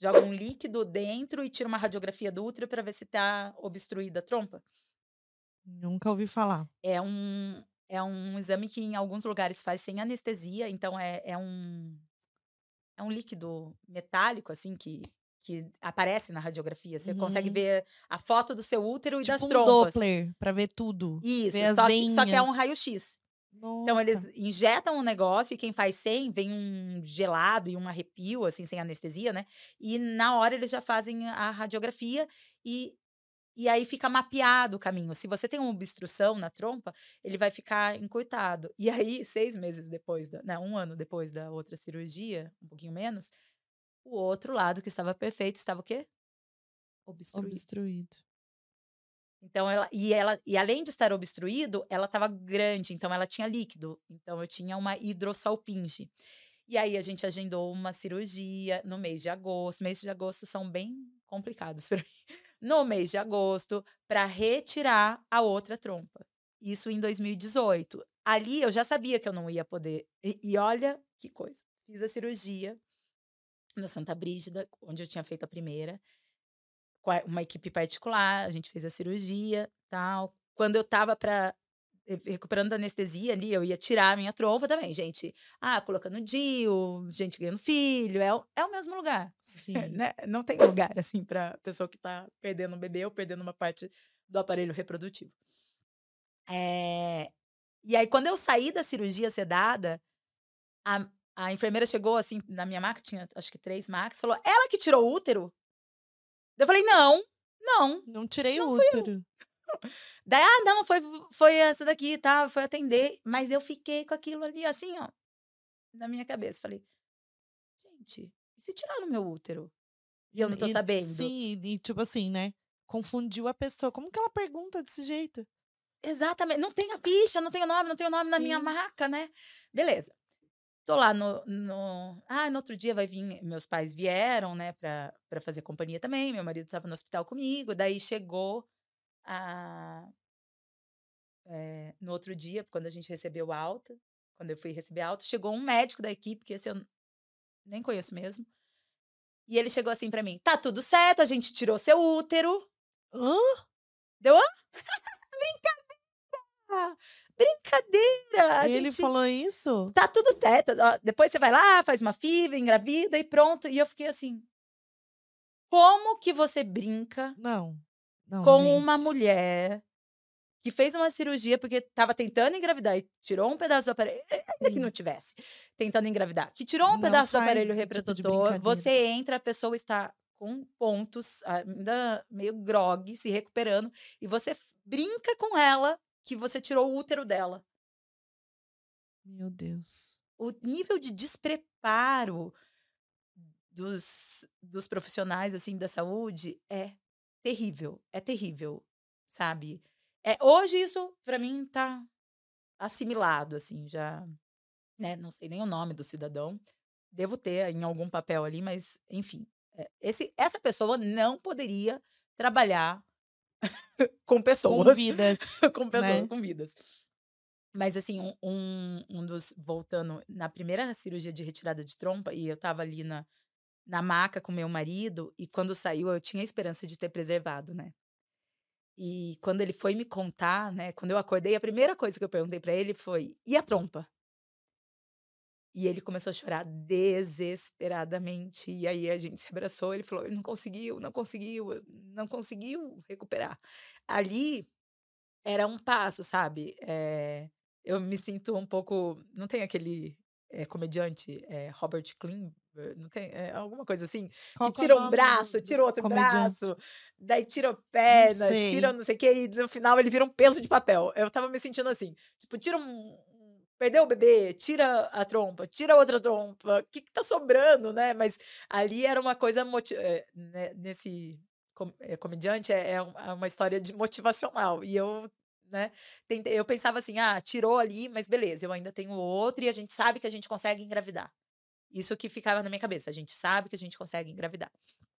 joga um líquido dentro e tira uma radiografia do útero para ver se tá obstruída a trompa. Nunca ouvi falar. É um, é um exame que em alguns lugares faz sem anestesia, então é, é um é um líquido metálico assim que que aparece na radiografia. Você uhum. consegue ver a foto do seu útero e tipo das um trompas. Doppler para ver tudo. Isso, ver só, que, só que é um raio-x. Então eles injetam um negócio e quem faz sem vem um gelado e um arrepio assim sem anestesia, né? E na hora eles já fazem a radiografia e e aí fica mapeado o caminho. Se você tem uma obstrução na trompa, ele vai ficar encurtado. E aí, seis meses depois, da, né, um ano depois da outra cirurgia, um pouquinho menos, o outro lado que estava perfeito estava o quê? Obstruído. Obstruído. Então ela e ela e além de estar obstruído, ela estava grande, então ela tinha líquido. Então eu tinha uma hidrossalpinge. E aí a gente agendou uma cirurgia no mês de agosto. Meses de agosto são bem complicados para mim no mês de agosto para retirar a outra trompa. Isso em 2018. Ali eu já sabia que eu não ia poder. E, e olha que coisa. Fiz a cirurgia no Santa Brígida, onde eu tinha feito a primeira, uma equipe particular. A gente fez a cirurgia, tal. Quando eu tava para recuperando da anestesia ali, eu ia tirar a minha trompa também, gente. Ah, colocando DIU, gente ganhando filho, é, o, é o mesmo lugar. Sim. né? Não tem lugar, assim, para pessoa que tá perdendo um bebê ou perdendo uma parte do aparelho reprodutivo. É... E aí, quando eu saí da cirurgia sedada, a, a enfermeira chegou, assim, na minha maca, tinha acho que três macas, falou, ela que tirou o útero? Eu falei, não, não. Não tirei não o útero. Daí, ah, não, foi, foi essa daqui, tá? Foi atender. Mas eu fiquei com aquilo ali, assim, ó, na minha cabeça. Falei, gente, e se tiraram meu útero? E eu não tô e, sabendo. Sim, e tipo assim, né? Confundiu a pessoa. Como que ela pergunta desse jeito? Exatamente. Não tem a ficha, não tem o nome, não tem o nome sim. na minha marca, né? Beleza. Tô lá no, no. Ah, no outro dia vai vir. Meus pais vieram, né, pra, pra fazer companhia também. Meu marido tava no hospital comigo. Daí chegou a, é, no outro dia, quando a gente recebeu alta, quando eu fui receber alta, chegou um médico da equipe, que esse eu nem conheço mesmo. E ele chegou assim para mim: tá tudo certo, a gente tirou seu útero. Hã? Deu? Brincadeira! Brincadeira! A ele falou isso? Tá tudo certo. Depois você vai lá, faz uma FIV, engravida e pronto. E eu fiquei assim: como que você brinca? Não. Não, com gente. uma mulher que fez uma cirurgia porque estava tentando engravidar e tirou um pedaço do aparelho, ainda que não tivesse tentando engravidar, que tirou um não pedaço do aparelho reprodutor, tipo você entra, a pessoa está com pontos, ainda meio grog, se recuperando, e você brinca com ela que você tirou o útero dela. Meu Deus. O nível de despreparo dos, dos profissionais assim da saúde é terrível, é terrível, sabe? É, hoje isso para mim tá assimilado assim, já, né, não sei nem o nome do cidadão. Devo ter em algum papel ali, mas enfim, é, esse, essa pessoa não poderia trabalhar com pessoas. Com vidas. com pessoas, né? com vidas. Mas, assim, um, um dos. Voltando, na primeira cirurgia de retirada de trompa, e eu tava ali na, na maca com meu marido e quando saiu eu tinha esperança de ter preservado, né? E quando ele foi me contar, né, quando eu acordei, a primeira coisa que eu perguntei para ele foi: "E a trompa?" E ele começou a chorar desesperadamente. E aí a gente se abraçou, ele falou: "Ele não conseguiu, não conseguiu, não conseguiu recuperar". Ali era um passo, sabe? É, eu me sinto um pouco, não tem aquele é, comediante é, Robert Klim, não tem é, alguma coisa assim Qual que tira um braço, tira outro comediante? braço, daí tira a perna, tira não sei o que e no final ele vira um peso de papel. Eu tava me sentindo assim, tipo, tira um perdeu o bebê, tira a trompa, tira outra trompa, o que, que tá sobrando, né? Mas ali era uma coisa é, né, nesse com, é, comediante é, é uma história de motivacional e eu né? Eu pensava assim, ah, tirou ali, mas beleza, eu ainda tenho outro e a gente sabe que a gente consegue engravidar. Isso que ficava na minha cabeça. A gente sabe que a gente consegue engravidar.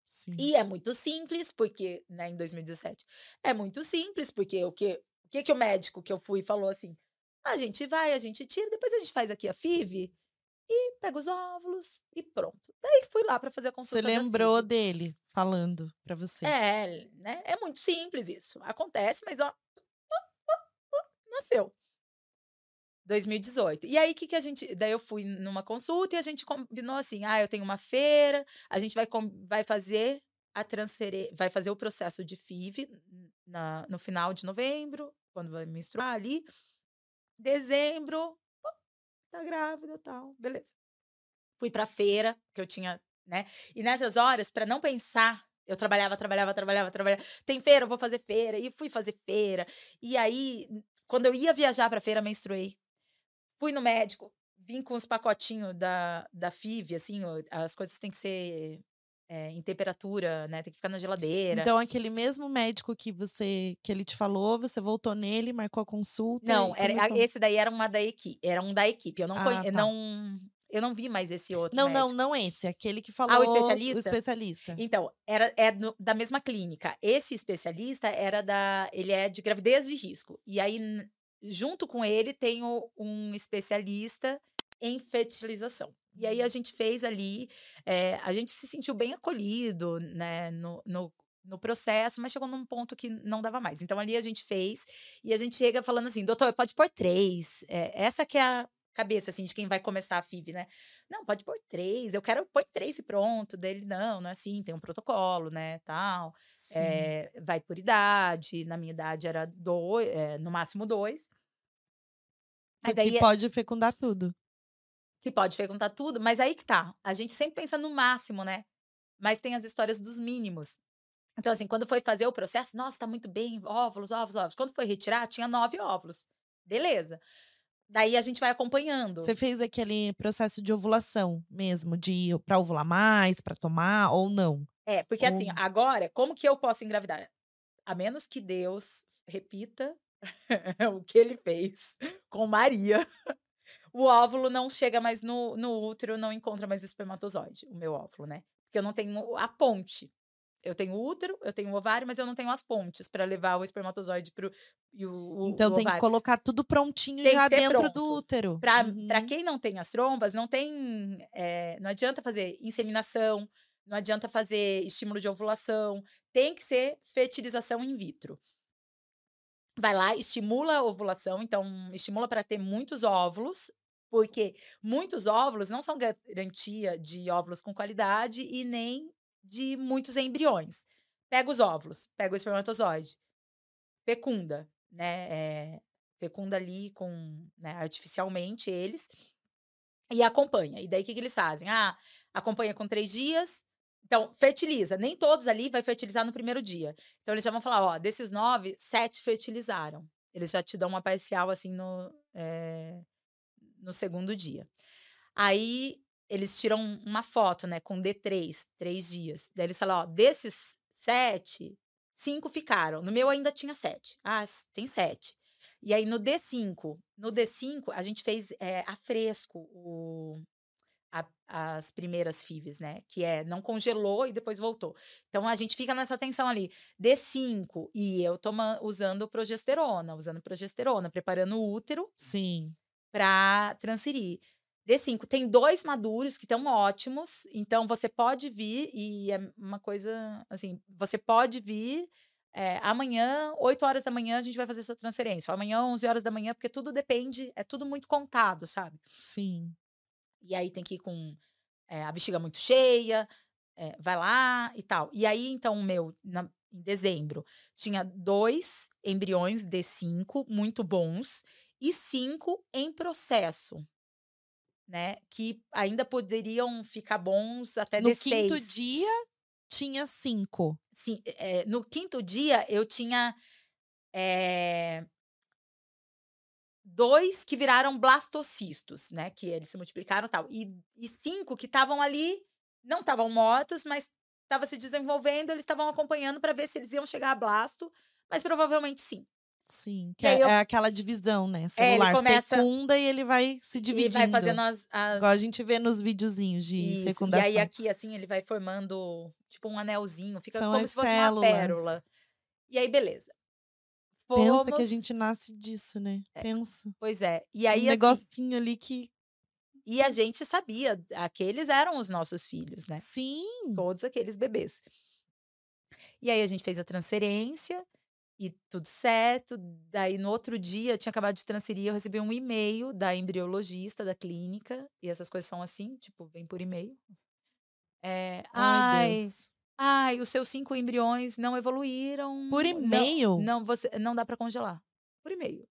Sim. E é muito simples, porque, né, em 2017, é muito simples, porque o que, o que, que o médico que eu fui falou assim: a gente vai, a gente tira, depois a gente faz aqui a FIV e pego os óvulos e pronto. Daí fui lá para fazer a consulta. Você lembrou dele falando para você. É, né? É muito simples isso. Acontece, mas ó, nasceu. 2018. E aí, o que, que a gente. Daí eu fui numa consulta e a gente combinou assim: ah, eu tenho uma feira, a gente vai, vai fazer a transferência, vai fazer o processo de FIV na, no final de novembro, quando vai menstruar ali. Dezembro, tá grávida tal, beleza. Fui pra feira, que eu tinha, né? E nessas horas, para não pensar, eu trabalhava, trabalhava, trabalhava, trabalhava. Tem feira, eu vou fazer feira. E fui fazer feira. E aí, quando eu ia viajar pra feira, menstruei. Fui no médico, vim com os pacotinhos da, da FIV, assim, as coisas têm que ser é, em temperatura, né? Tem que ficar na geladeira. Então, aquele mesmo médico que você que ele te falou, você voltou nele, marcou a consulta? Não, era, esse daí era uma da equipe, era um da equipe. Eu não, ah, conhe, tá. não eu não vi mais esse outro. Não, médico. não, não esse. Aquele que falou. Ah, o especialista? O especialista. Então, era, é no, da mesma clínica. Esse especialista era da. Ele é de gravidez de risco. E aí, junto com ele, tem um especialista em fertilização. E aí a uhum. gente fez ali, é, a gente se sentiu bem acolhido, né, no, no, no, processo, mas chegou num ponto que não dava mais. Então ali a gente fez e a gente chega falando assim, doutor, pode pôr três. É, essa que é a cabeça, assim, de quem vai começar a FIV, né? Não, pode pôr três, eu quero pôr três e pronto. Dele, não, não é assim, tem um protocolo, né, tal. É, vai por idade, na minha idade era dois, é, no máximo dois. Mas aí pode fecundar tudo. Que pode fecundar tudo, mas aí que tá. A gente sempre pensa no máximo, né? Mas tem as histórias dos mínimos. Então, assim, quando foi fazer o processo, nossa, tá muito bem, óvulos, óvulos, óvulos. Quando foi retirar, tinha nove óvulos. Beleza. Daí a gente vai acompanhando. Você fez aquele processo de ovulação mesmo, de pra ovular mais, para tomar ou não? É, porque ou... assim, agora, como que eu posso engravidar? A menos que Deus repita o que ele fez com Maria. O óvulo não chega mais no, no útero, não encontra mais o espermatozoide, o meu óvulo, né? Porque eu não tenho a ponte. Eu tenho o útero, eu tenho o ovário, mas eu não tenho as pontes para levar o espermatozoide pro e o, o Então o tem que colocar tudo prontinho tem já dentro pronto. do útero. Para uhum. quem não tem as trombas, não tem. É, não adianta fazer inseminação, não adianta fazer estímulo de ovulação, tem que ser fertilização in vitro vai lá, estimula a ovulação, então estimula para ter muitos óvulos, porque muitos óvulos não são garantia de óvulos com qualidade e nem de muitos embriões. Pega os óvulos, pega o espermatozoide, fecunda, né? É, fecunda ali com, né, artificialmente eles e acompanha. E daí o que, que eles fazem? Ah, acompanha com três dias, então, fertiliza. Nem todos ali vai fertilizar no primeiro dia. Então, eles já vão falar, ó, desses nove, sete fertilizaram. Eles já te dão uma parcial, assim, no, é, no segundo dia. Aí, eles tiram uma foto, né, com D3, três dias. Daí eles falam, ó, desses sete, cinco ficaram. No meu ainda tinha sete. Ah, tem sete. E aí, no D5, no D5, a gente fez é, a fresco o, a, as primeiras FIVs, né? Que é não congelou e depois voltou. Então a gente fica nessa tensão ali. D5 e eu tomando usando progesterona, usando progesterona, preparando o útero. Sim. Para transferir. D5 tem dois maduros que estão ótimos, então você pode vir e é uma coisa assim, você pode vir é, amanhã, 8 horas da manhã, a gente vai fazer sua transferência. Amanhã, 11 horas da manhã, porque tudo depende, é tudo muito contado, sabe? Sim. E aí tem que ir com é, a bexiga muito cheia, é, vai lá e tal. E aí, então, o meu, na, em dezembro, tinha dois embriões de cinco muito bons e cinco em processo. Né, que ainda poderiam ficar bons até no D6. quinto dia tinha cinco. Sim, é, no quinto dia eu tinha é, dois que viraram blastocistos, né? Que eles se multiplicaram tal. E, e cinco que estavam ali, não estavam mortos, mas estavam se desenvolvendo, eles estavam acompanhando para ver se eles iam chegar a blasto, mas provavelmente sim. Sim, que é, eu, é, aquela divisão, né? Celular é, ele começa, fecunda e ele vai se dividindo. Ele vai fazendo as, as... Igual a gente vê nos videozinhos de Isso, fecundação. E aí aqui, assim, ele vai formando tipo um anelzinho, fica São como se fosse células. uma pérola. E aí, beleza. Fomos... Pensa que a gente nasce disso, né? É. Pensa. Pois é. E aí, um assim, negocinho ali que. E a gente sabia, aqueles eram os nossos filhos, né? Sim. Todos aqueles bebês. E aí a gente fez a transferência e tudo certo. Daí no outro dia, eu tinha acabado de transferir, eu recebi um e-mail da embriologista da clínica. E essas coisas são assim, tipo, vem por e-mail. É, Ai, ai, ai, os seus cinco embriões não evoluíram. Por não- e-mail? Não, você, não dá pra congelar. Por e-mail.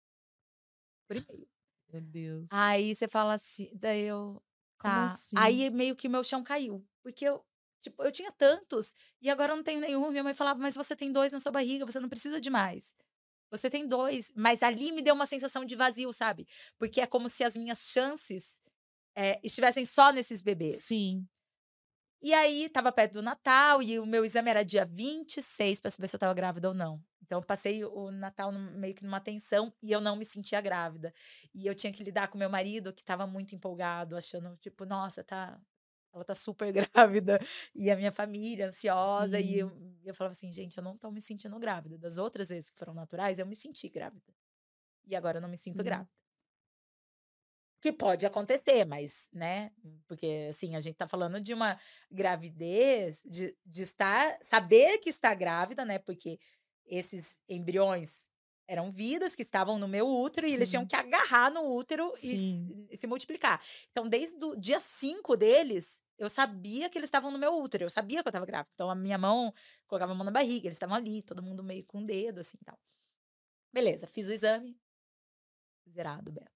Por e-mail. Meu Deus. Aí você fala assim, daí eu. Como Tá. assim? Aí meio que o meu chão caiu. Porque eu, tipo, eu tinha tantos e agora eu não tenho nenhum. Minha mãe falava, mas você tem dois na sua barriga, você não precisa de mais. Você tem dois. Mas ali me deu uma sensação de vazio, sabe? Porque é como se as minhas chances eh, estivessem só nesses bebês. Sim. E aí, tava perto do Natal e o meu exame era dia 26 para saber se eu tava grávida ou não. Então, eu passei o Natal meio que numa tensão e eu não me sentia grávida. E eu tinha que lidar com meu marido, que tava muito empolgado, achando, tipo, nossa, tá. Ela tá super grávida. E a minha família ansiosa. E eu, eu falava assim, gente, eu não tô me sentindo grávida. Das outras vezes que foram naturais, eu me senti grávida. E agora eu não me sinto Sim. grávida. Que pode acontecer, mas, né? Porque, assim, a gente tá falando de uma gravidez, de, de estar, saber que está grávida, né? Porque esses embriões eram vidas que estavam no meu útero e eles tinham Sim. que agarrar no útero e Sim. se, multiplicar. Então, desde o dia 5 deles, eu sabia que eles estavam no meu útero, eu sabia que eu tava grávida. Então, a minha mão, colocava a mão na barriga, eles estavam ali, todo mundo meio com o dedo, assim, tal. Beleza, fiz o exame, zerado, beta.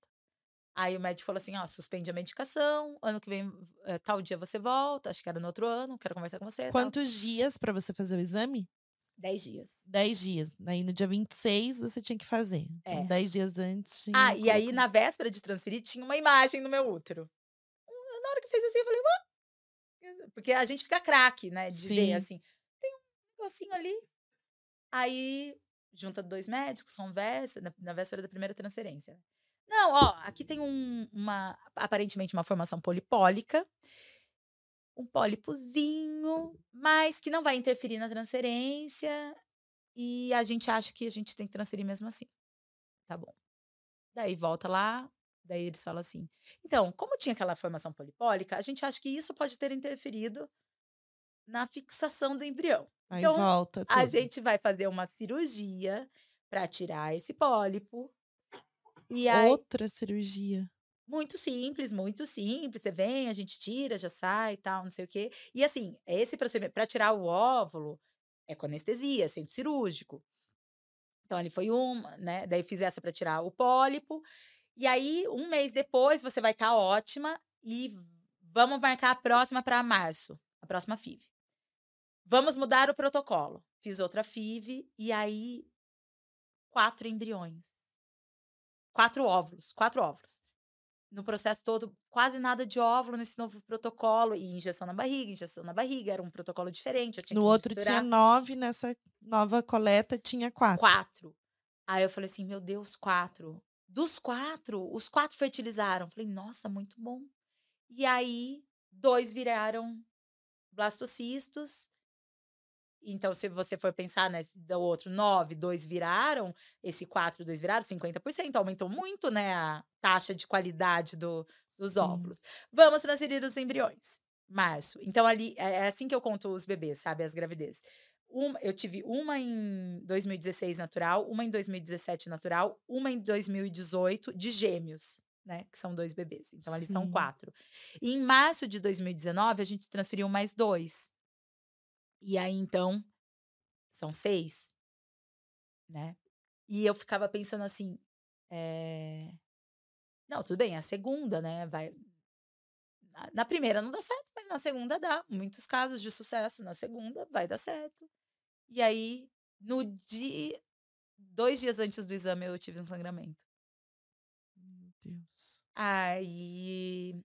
Aí o médico falou assim, ó, suspende a medicação, ano que vem, eh, tal dia você volta, acho que era no outro ano, quero conversar com você. tal. Quantos dias pra você fazer o exame? Dez dias. 10 dias. Aí no dia 26 você tinha que fazer. É. Então, 10 dias antes. Tinha Ah, e aí na véspera de transferir tinha uma imagem no meu útero. Hum, Na hora que fez assim, eu falei, ué? Porque a gente fica craque, né? De ver Sim. assim, tem um negocinho ali. Aí junta dois médicos, conversa, na, na véspera da primeira transferência. Não, ó, aqui tem um- uma, aparentemente uma formação polipólica, um pólipozinho, mas que não vai interferir na transferência e a gente acha que a gente tem que transferir mesmo assim. Tá bom. Daí volta lá, daí eles falam assim: então, como tinha aquela formação polipólica, a gente acha que isso pode ter interferido na fixação do embrião. Aí então, volta tudo. A gente vai fazer uma cirurgia para tirar esse pólipo. E aí, Outra cirurgia. Muito simples, muito simples. Você vem, a gente tira, já sai e tal, não sei o quê. E assim, esse procedimento, para tirar o óvulo, é com anestesia, centro cirúrgico. Então, ali foi uma, né? Daí fiz essa para tirar o pólipo. E aí, um mês depois, você vai estar ótima e vamos marcar a próxima para março, a próxima FIV. Vamos mudar o protocolo. Fiz outra FIV e aí, quatro embriões. Quatro óvulos, quatro óvulos. No processo todo, quase nada de óvulo nesse novo protocolo. E injeção na barriga, injeção na barriga. Era um protocolo diferente. No outro misturar tinha nove, nessa nova coleta tinha quatro. quatro. Aí eu falei assim, meu Deus, quatro. Dos quatro, os quatro fertilizaram. Falei, nossa, muito bom. E aí, dois viraram blastocistos. Então, se você for pensar, né, do outro, nove, dois viraram, esse quatro, dois viraram, 50%. Aumentou muito, né, a taxa de qualidade do, dos Sim. óvulos. Vamos transferir os embriões. Março. Então, ali, é é assim que eu conto os bebês, sabe, as gravidezes. Uma, eu tive uma em 2016 natural, uma em 2017 natural, uma em 2018 de gêmeos, né? Que são dois bebês. Então, ali são Sim. quatro. E em março de 2019, a gente transferiu mais dois. E aí, então, são seis, né? E eu ficava pensando assim, é... não, tudo bem, a segunda, né? Vai... Na- Na primeira não dá certo, mas na segunda dá. Muitos casos de sucesso. Na segunda vai dar certo. E aí, no dia. Dois dias antes do exame, eu tive um sangramento. Meu Deus. Aí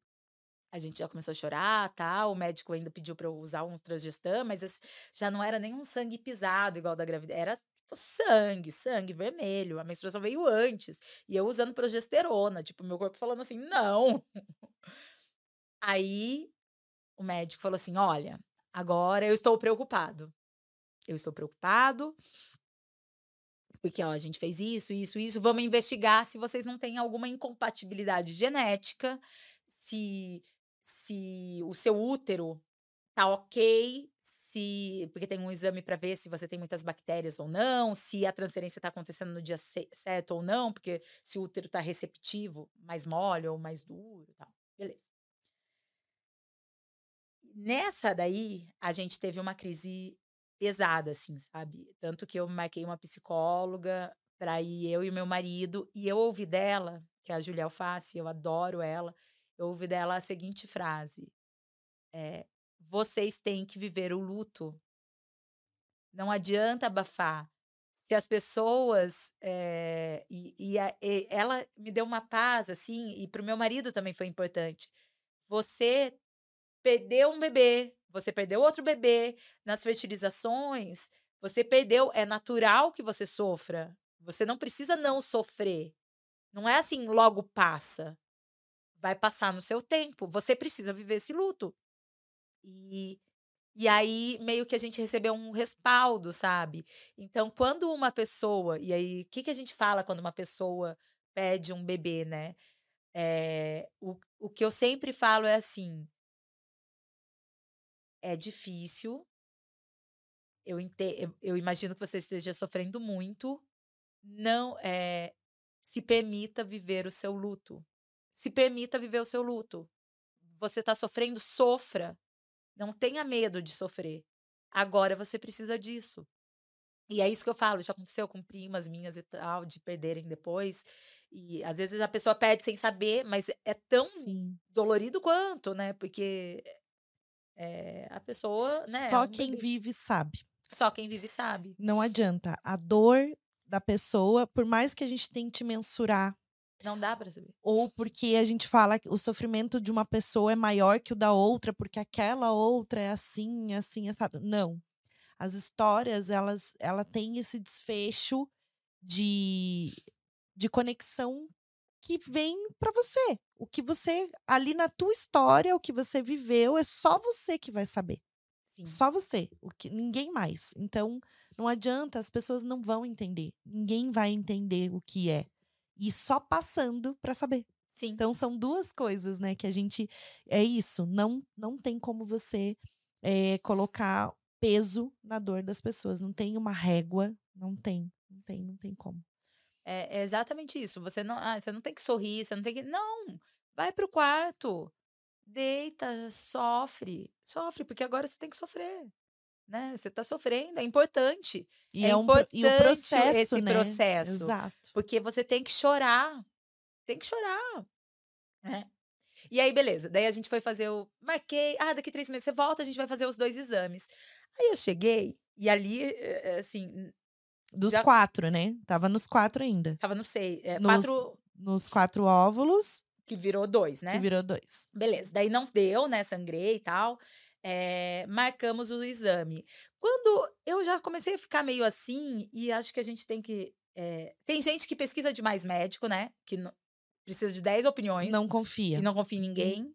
a gente já começou a chorar, tal. O médico ainda pediu para eu usar um transgestam, mas esse já não era nem um sangue pisado igual da gravidez, era tipo sangue, sangue vermelho. A menstruação veio antes e eu usando progesterona, tipo meu corpo falando assim, não. Aí o médico falou assim, olha, agora eu estou preocupado. Eu estou preocupado porque ó, a gente fez isso, isso, isso. Vamos investigar se vocês não têm alguma incompatibilidade genética se, se o seu útero tá ok, se porque tem um exame para ver se você tem muitas bactérias ou não, se a transferência está acontecendo no dia certo ou não, porque se o útero está receptivo, mais mole ou mais duro, tal. Beleza. Nessa daí, a gente teve uma crise pesada, assim, sabe? Tanto que eu marquei uma psicóloga para ir eu e meu marido, e eu ouvi dela, que é a Julia Alface, eu adoro ela, eu ouvi dela a seguinte frase: é, vocês têm que viver o luto. Não adianta abafar. Se as pessoas. É, e, e, a, e ela me deu uma paz, assim, e para o meu marido também foi importante. Você perdeu um bebê, você perdeu outro bebê. Nas fertilizações, você perdeu. É natural que você sofra. Você não precisa não sofrer. Não é assim, logo passa. Vai passar no seu tempo. Você precisa viver esse luto. E, e aí, meio que a gente recebeu um respaldo, sabe? Então, quando uma pessoa. E aí, o que, que a gente fala quando uma pessoa pede um bebê, né? É, o, o que eu sempre falo é assim: é difícil. Eu, eu, eu imagino que você esteja sofrendo muito. Não é, se permita viver o seu luto. Se permita viver o seu luto. Você está sofrendo, sofra. Não tenha medo de sofrer. Agora você precisa disso. E é isso que eu falo, já aconteceu com primas minhas e tal, de perderem depois. E às vezes a pessoa perde sem saber, mas é tão Sim. dolorido quanto, né? Porque é, a pessoa. Né, Só é um quem bebê. vive sabe. Só quem vive sabe. Não adianta. A dor da pessoa, por mais que a gente tente mensurar não dá para saber. Ou porque a gente fala que o sofrimento de uma pessoa é maior que o da outra, porque aquela outra é assim, assim, assado. Não. As histórias, elas, ela tem esse desfecho de, de conexão que vem para você. O que você, ali na tua história, o que você viveu, é só você que vai saber. Sim. Só você, o que ninguém mais. Então, não adianta, as pessoas não vão entender. Ninguém vai entender o que é e só passando para saber. Sim. Então são duas coisas, né, que a gente é isso, não não tem como você é, colocar peso na dor das pessoas, não tem uma régua, não tem, não tem, não tem como. É, é exatamente isso. Você não, ah, você não tem que sorrir, você não tem que, não, vai pro quarto, deita, sofre, sofre porque agora você tem que sofrer né? Você está sofrendo, é importante. E é, é um, importante e o processo, esse né? processo. Exato. Porque você tem que chorar. Tem que chorar. Né? E aí, beleza. Daí a gente foi fazer o. Marquei. Ah, daqui três meses você volta, a gente vai fazer os dois exames. Aí eu cheguei, e ali, eh, eh, assim. Dos já... quatro, né? Tava nos quatro ainda. Tava no seis. É, nos, quatro. Nos quatro óvulos. Que virou dois, né? Que virou dois. Beleza. Daí não deu, né? Sangrei e tal é, marcamos o exame. Quando eu já comecei a ficar meio assim, e acho que a gente tem que. É, tem gente que pesquisa demais médico, né? Que precisa de 10 opiniões. Não confia. E não confia em ninguém. Hum.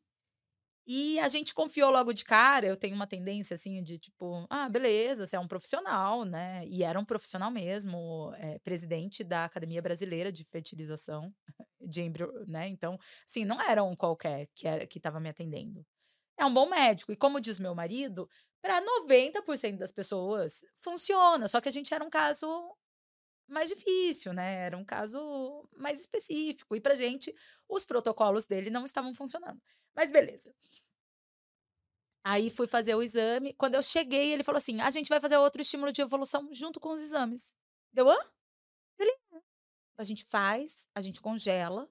E a gente confiou logo de cara. Eu tenho uma tendência assim de tipo, ah, beleza, você é um profissional, né? E era um profissional mesmo, é, presidente da Academia Brasileira de Fertilização de Embrio, né? Então, assim, não era um qualquer que era que estava me atendendo é um bom médico. E como diz meu marido, para 90% das pessoas funciona. Só que a gente era um caso mais difícil, né? Era um caso mais específico. E pra gente, os protocolos dele não estavam funcionando. Mas beleza. Aí fui fazer o exame. Quando eu cheguei, ele falou assim: a gente vai fazer outro estímulo de evolução junto com os exames. Deu, hã? Ele, a gente faz, a gente congela,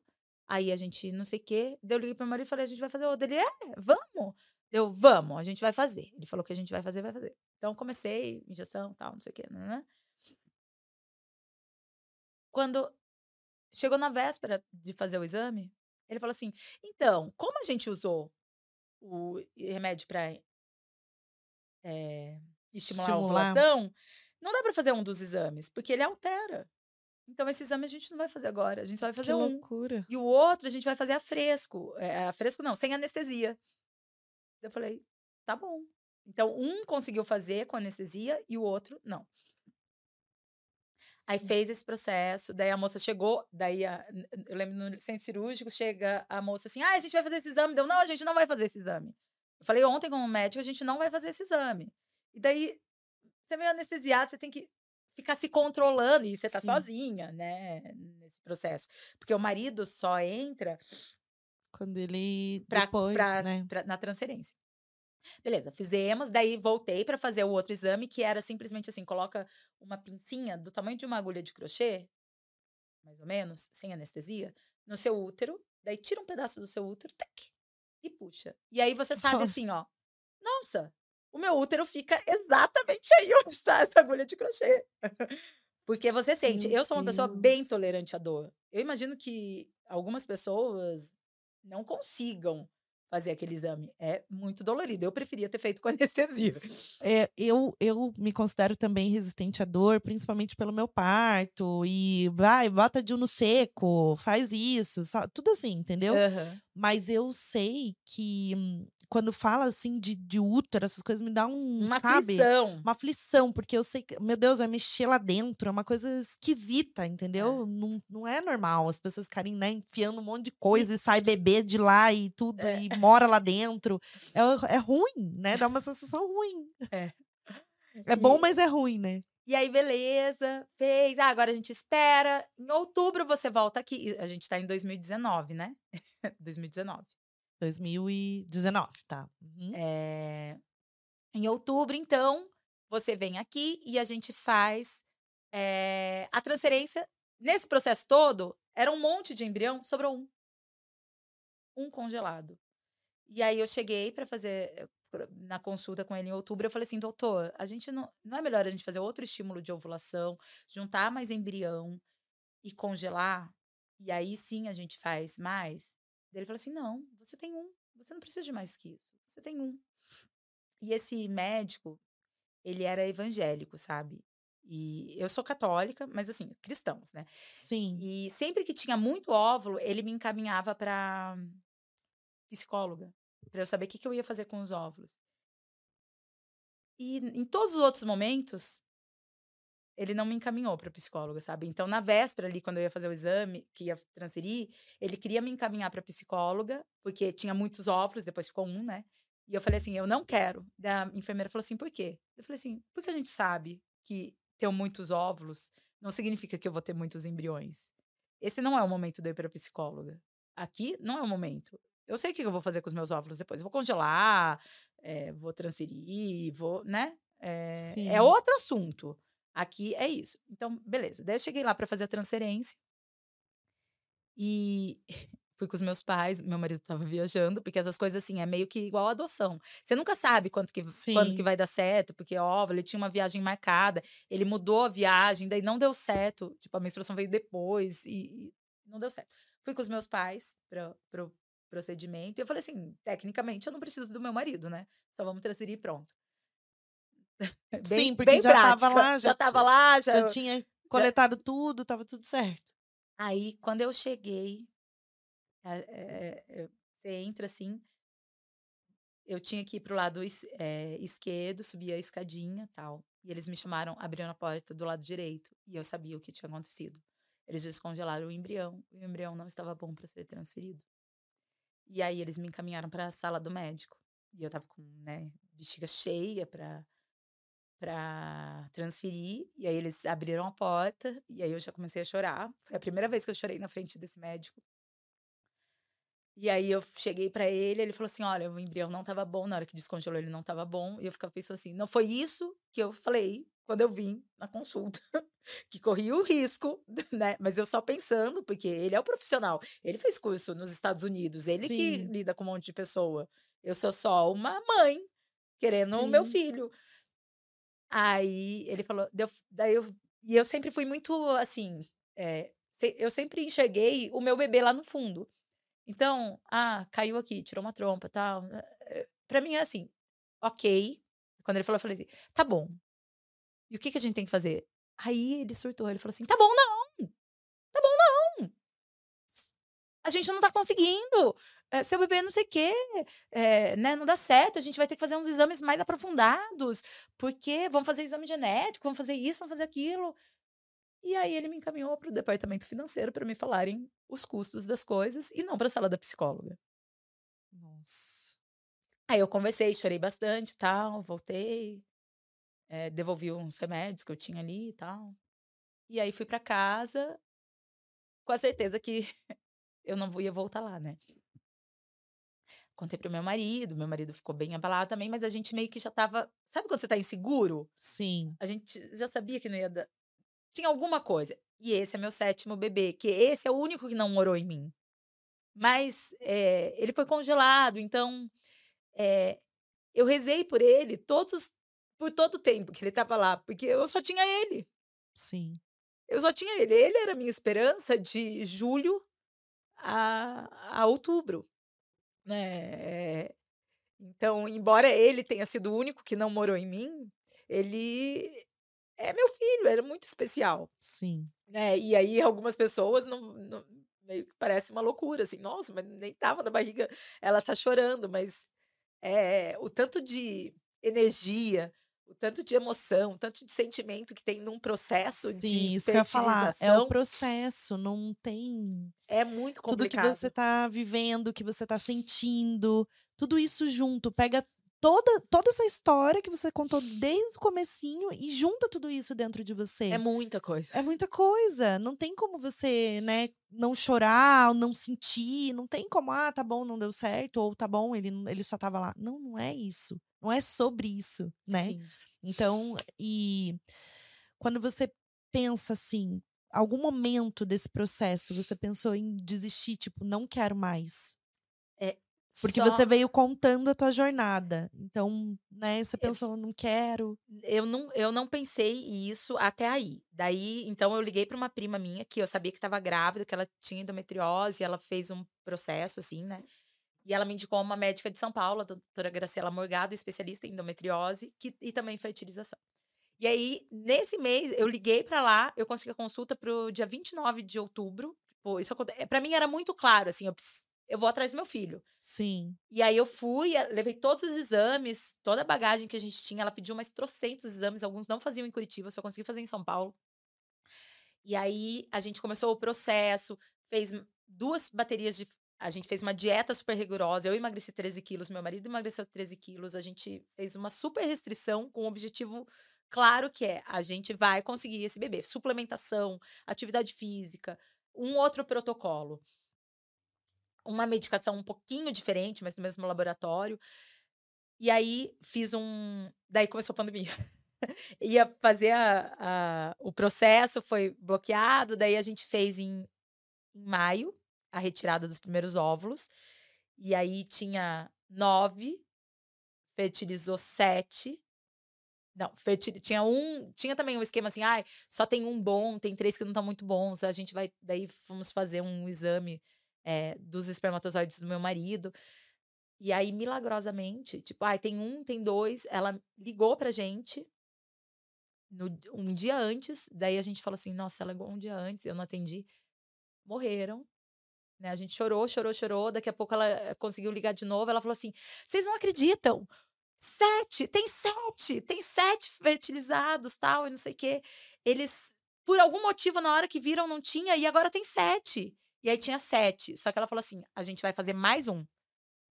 Aí a gente, não sei o quê. Deu, liguei pro meu marido e falei, a gente vai fazer outro. Ele, é, vamos. Deu, vamos, a gente vai fazer. Ele falou que a gente vai fazer, vai fazer. Então comecei, injeção, tal, não sei o quê, né? Quando chegou na véspera de fazer o exame, ele falou assim: então, como a gente usou o remédio para é, eh, estimular, estimular a ovulação, não dá para fazer um dos exames, porque ele altera. Então, esse exame a gente não vai fazer agora. A gente só vai fazer que um. loucura. E o outro a gente vai fazer a fresco. É, a fresco não, sem anestesia. Eu falei, tá bom. Então, um conseguiu fazer com anestesia e o outro não. Aí fez esse processo, daí a moça chegou, daí a, eu lembro no centro cirúrgico, chega a moça assim: ah, a gente vai fazer esse exame. Deu, não, a gente não vai fazer esse exame. Eu falei ontem como médico, a gente não vai fazer esse exame. E daí, você é meio anestesiado, você tem que ficar se controlando, e você tá Sim. sozinha, né, nesse processo. Porque o marido só entra quando ele pra, depois, pra, né? Pra, na transferência. Beleza, fizemos, daí voltei para fazer o outro exame, que era simplesmente assim, coloca uma pincinha do tamanho de uma agulha de crochê, mais ou menos, sem anestesia, no seu útero, daí tira um pedaço do seu útero, tac, e puxa. E aí você sabe assim, ó, nossa, o meu útero fica exatamente aí onde está essa agulha de crochê. Porque você sente. Meu eu sou uma Deus. pessoa bem tolerante à dor. Eu imagino que algumas pessoas não consigam fazer aquele exame. É muito dolorido. Eu preferia ter feito com anestesia. É, eu, eu me considero também resistente à dor, principalmente pelo meu parto. E vai, bota de um no seco, faz isso, tudo assim, entendeu? Uhum. Mas eu sei que hum, quando fala assim de, de útero, essas coisas me dá um. Uma sabe? aflição. Uma aflição, porque eu sei que, meu Deus, vai mexer lá dentro, é uma coisa esquisita, entendeu? É. Não, não é normal as pessoas ficarem, né, enfiando um monte de coisa e, e sai bebê de lá e tudo, é. e mora lá dentro. É, é ruim, né? Dá uma sensação ruim. É. É bom, mas é ruim, né? E aí, beleza, fez. Ah, agora a gente espera. Em outubro você volta aqui. A gente tá em 2019, né? 2019. 2019, tá. Uhum. É... Em outubro, então, você vem aqui e a gente faz é... a transferência. Nesse processo todo, era um monte de embrião, sobrou um. Um congelado. E aí eu cheguei para fazer na consulta com ele em outubro, eu falei assim, doutor, a gente não, não é melhor a gente fazer outro estímulo de ovulação, juntar mais embrião e congelar? E aí sim a gente faz mais? Ele falou assim: não, você tem um. Você não precisa de mais que isso. Você tem um. E esse médico, ele era evangélico, sabe? E eu sou católica, mas assim, cristãos, né? Sim. E sempre que tinha muito óvulo, ele me encaminhava para psicóloga, para eu saber o que, que eu ia fazer com os óvulos. E em todos os outros momentos, ele não me encaminhou para psicóloga, sabe? Então, na véspera ali, quando eu ia fazer o exame, que ia transferir, ele queria me encaminhar para psicóloga, porque tinha muitos óvulos, depois ficou um, né? E eu falei assim, eu não quero. A enfermeira falou assim, por quê? Eu falei assim, porque a gente sabe que ter muitos óvulos não significa que eu vou ter muitos embriões. Esse não é o momento de eu ir para psicóloga. Aqui não é o momento. Eu sei o que eu vou fazer com os meus óvulos depois. Eu vou congelar, é, vou transferir, vou, né? É, é outro assunto. Aqui é isso. Então, beleza. Daí eu cheguei lá para fazer a transferência. E fui com os meus pais, meu marido estava viajando, porque essas coisas assim é meio que igual a adoção. Você nunca sabe quanto que, quando que vai dar certo, porque óbvio, ele tinha uma viagem marcada, ele mudou a viagem, daí não deu certo, tipo a menstruação veio depois e, e não deu certo. Fui com os meus pais para procedimento e eu falei assim, tecnicamente eu não preciso do meu marido, né? Só vamos transferir e pronto. bem, Sim, porque bem já estava lá, já, estava lá, já, já tinha coletado já... tudo, estava tudo certo. Aí, quando eu cheguei, é, é, você entra assim, eu tinha que ir pro lado é, esquerdo, subir a escadinha tal. E eles me chamaram, abriram a porta do lado direito. E eu sabia o que tinha acontecido. Eles descongelaram o embrião. E o embrião não estava bom para ser transferido. E aí eles me encaminharam para a sala do médico. E eu tava com, né, bexiga cheia para para transferir. E aí eles abriram a porta e aí eu já comecei a chorar. Foi a primeira vez que eu chorei na frente desse médico. E aí eu cheguei para ele, ele falou assim: "Olha, o embrião não estava bom, na hora que descongelou ele não estava bom". E eu ficava pensando assim: "Não foi isso que eu falei quando eu vim na consulta, que corria o risco, né? Mas eu só pensando, porque ele é o profissional. Ele fez curso nos Estados Unidos, ele Sim. que lida com um monte de pessoa. Eu sou só uma mãe querendo o meu filho. Aí ele falou, deu, daí eu, e eu sempre fui muito assim, é, eu sempre enxerguei o meu bebê lá no fundo. Então, ah, caiu aqui, tirou uma trompa, tal. Eh, pra mim é assim, ok. Quando ele falou, eu falei assim, tá bom. E o que, que a gente tem que fazer? Aí ele surtou, ele falou assim, tá bom não, tá bom não. A gente não tá conseguindo é, seu bebê não sei o quê, é, né, não dá certo, a gente vai ter que fazer uns exames mais aprofundados, porque vamos fazer exame genético, vamos fazer isso, vamos fazer aquilo. E aí ele me encaminhou para o departamento financeiro para me falarem os custos das coisas e não para a sala da psicóloga. Nossa. Aí eu conversei, chorei bastante, tal, voltei, é, devolvi uns remédios que eu tinha ali e tal. E aí fui para casa com a certeza que eu não ia voltar lá, né? Contei pro meu marido, meu marido ficou bem abalado também, mas a gente meio que já tava. Sabe quando você tá inseguro? Sim. A gente já sabia que não ia dar. Tinha alguma coisa. E esse é meu sétimo bebê, que esse é o único que não morou em mim. Mas é, ele foi congelado, então é, eu rezei por ele todos, por todo o tempo que ele estava lá, porque eu só tinha ele. Sim. Eu só tinha ele. Ele era a minha esperança de julho a, a outubro. Né? Então, embora ele tenha sido o único que não morou em mim, ele é meu filho, era muito especial. Sim. Né? E aí algumas pessoas não, não, meio que parece uma loucura, assim, nossa, mas nem tava na barriga, ela tá chorando, mas é, o tanto de energia, o tanto de emoção, o tanto de sentimento que tem num processo Sim, de isso que eu ia falar. É o fertilização processo, não tem. é muito Tudo que você complicado. tá vivendo, que você tá sentindo, tudo isso junto. Pega toda, toda essa história que você contou desde o comecinho e junta tudo isso dentro de É você. muita coisa. É muita coisa. Não tem como você, né, não chorar, ou não sentir. Não tem como, ah, tá bom, não deu certo, ou tá bom, ele, ele só tava lá. Não, não é isso. Não é sobre isso, né? Sim. Então, e quando você pensa assim, algum momento desse processo, você pensou em desistir, tipo, não quero mais. É, Porque só você veio contando a tua jornada. Então, né, você eu, pensou, não quero. eu não, eu não pensei isso até aí. Daí, então, eu liguei para uma prima minha que eu sabia que estava grávida, que ela tinha endometriose, ela fez um processo, assim, né? E ela me indicou uma médica de São Paulo, a doutora Graciela Morgado, especialista em endometriose que, e também fertilização. E aí, nesse mês, eu liguei pra lá, eu consegui a consulta pro dia 29 de outubro. Tipo, isso eh, pra mim era muito claro, assim, eu, eu vou atrás do meu filho. Sim. E aí eu fui, eh, levei todos os exames, toda a bagagem que a gente tinha, ela pediu mais trocentos exames, alguns não faziam em Curitiba, só consegui fazer em São Paulo. E aí a gente começou o processo, fez duas baterias de. A gente fez uma dieta super rigorosa. Eu emagreci 13 quilos, meu marido emagreceu 13 quilos. A gente fez uma super restrição com o objetivo claro que é: a gente vai conseguir esse bebê. Suplementação, atividade física, um outro protocolo. Uma medicação um pouquinho diferente, mas no mesmo laboratório. E aí fiz um. Daí começou a pandemia. Ia fazer a, a- o processo, foi bloqueado. Daí a gente fez em, em maio a retirada dos primeiros óvulos. E aí tinha nove, fertilizou sete. Não, fertil- tinha um. Tinha também um esquema assim, ah, só tem um bom, tem três que não estão muito bons. A gente vai. Daí fomos fazer um exame eh, dos espermatozoides do meu marido. E aí, milagrosamente, tipo, ai, tem um, tem dois. Ela ligou pra gente no, um dia antes. Daí a gente falou assim: nossa, ela ligou um dia antes, eu não atendi. Morreram. Né? A gente chorou, chorou, chorou. Daqui a pouco ela eh, conseguiu ligar de novo. Ela falou assim: vocês não acreditam? Sete, tem sete, tem sete fertilizados, tal, e não sei o quê. Eles, por algum motivo, na hora que viram, não tinha, e agora tem sete. E aí tinha sete. Só que ela falou assim: a gente vai fazer mais um.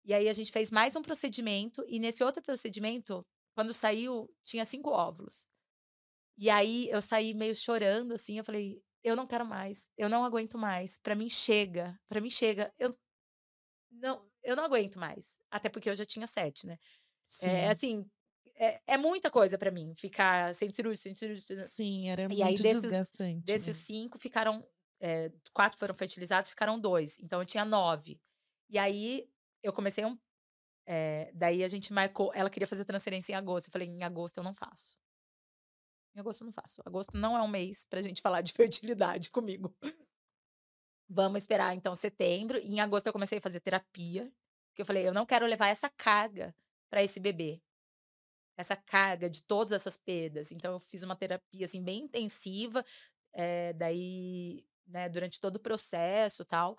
E aí a gente fez mais um procedimento, e nesse outro procedimento, quando saiu, tinha cinco óvulos. E aí eu saí meio chorando, assim, eu falei, eu não quero mais, eu não aguento mais, pra mim chega, pra mim chega, eu não, eu não aguento mais, até porque eu já tinha sete, né? É Sim. assim, é, é muita coisa pra mim, ficar sem cirurgia, sem cirurgia. Sim, era E aí muito desses, desgastante. desses né? cinco ficaram, é, quatro foram fertilizados, ficaram dois, então eu tinha nove. E aí eu comecei um, é, daí a gente marcou, ela queria fazer transferência em agosto, eu falei, em agosto eu não faço. Em agosto eu não faço. Agosto não é um mês pra gente falar de fertilidade comigo. Vamos esperar então setembro. E em agosto eu comecei a fazer terapia. Porque eu falei, eu não quero levar essa carga pra esse bebê. Essa carga de todas essas perdas. Então eu fiz uma terapia assim bem intensiva. eh, daí, né, durante todo o processo, tal.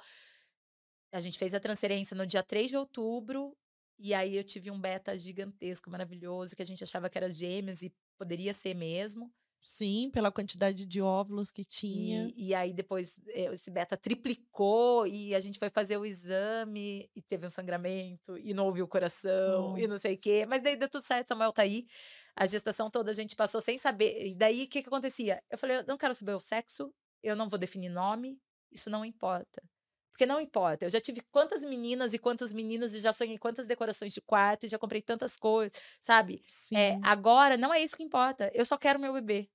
A gente fez a transferência no dia 3 de outubro. E aí eu tive um beta gigantesco, maravilhoso, que a gente achava que era gêmeos e poderia ser mesmo. Sim, pela quantidade de óvulos que tinha. E, e aí depois eh, esse beta triplicou e a gente foi fazer o exame e teve um sangramento e não ouviu o coração Nossa. e não sei o quê. Mas daí deu tudo certo, Samuel tá aí. A gestação toda a gente passou sem saber. E daí o que que acontecia? Eu falei, eu não quero saber o sexo, eu não vou definir nome, isso não importa. Porque não importa. Eu já tive quantas meninas e quantos meninos, e já sonhei quantas decorações de quarto, e já comprei tantas coisas, sabe? Sim. É, agora não é isso que importa. Eu só quero meu bebê.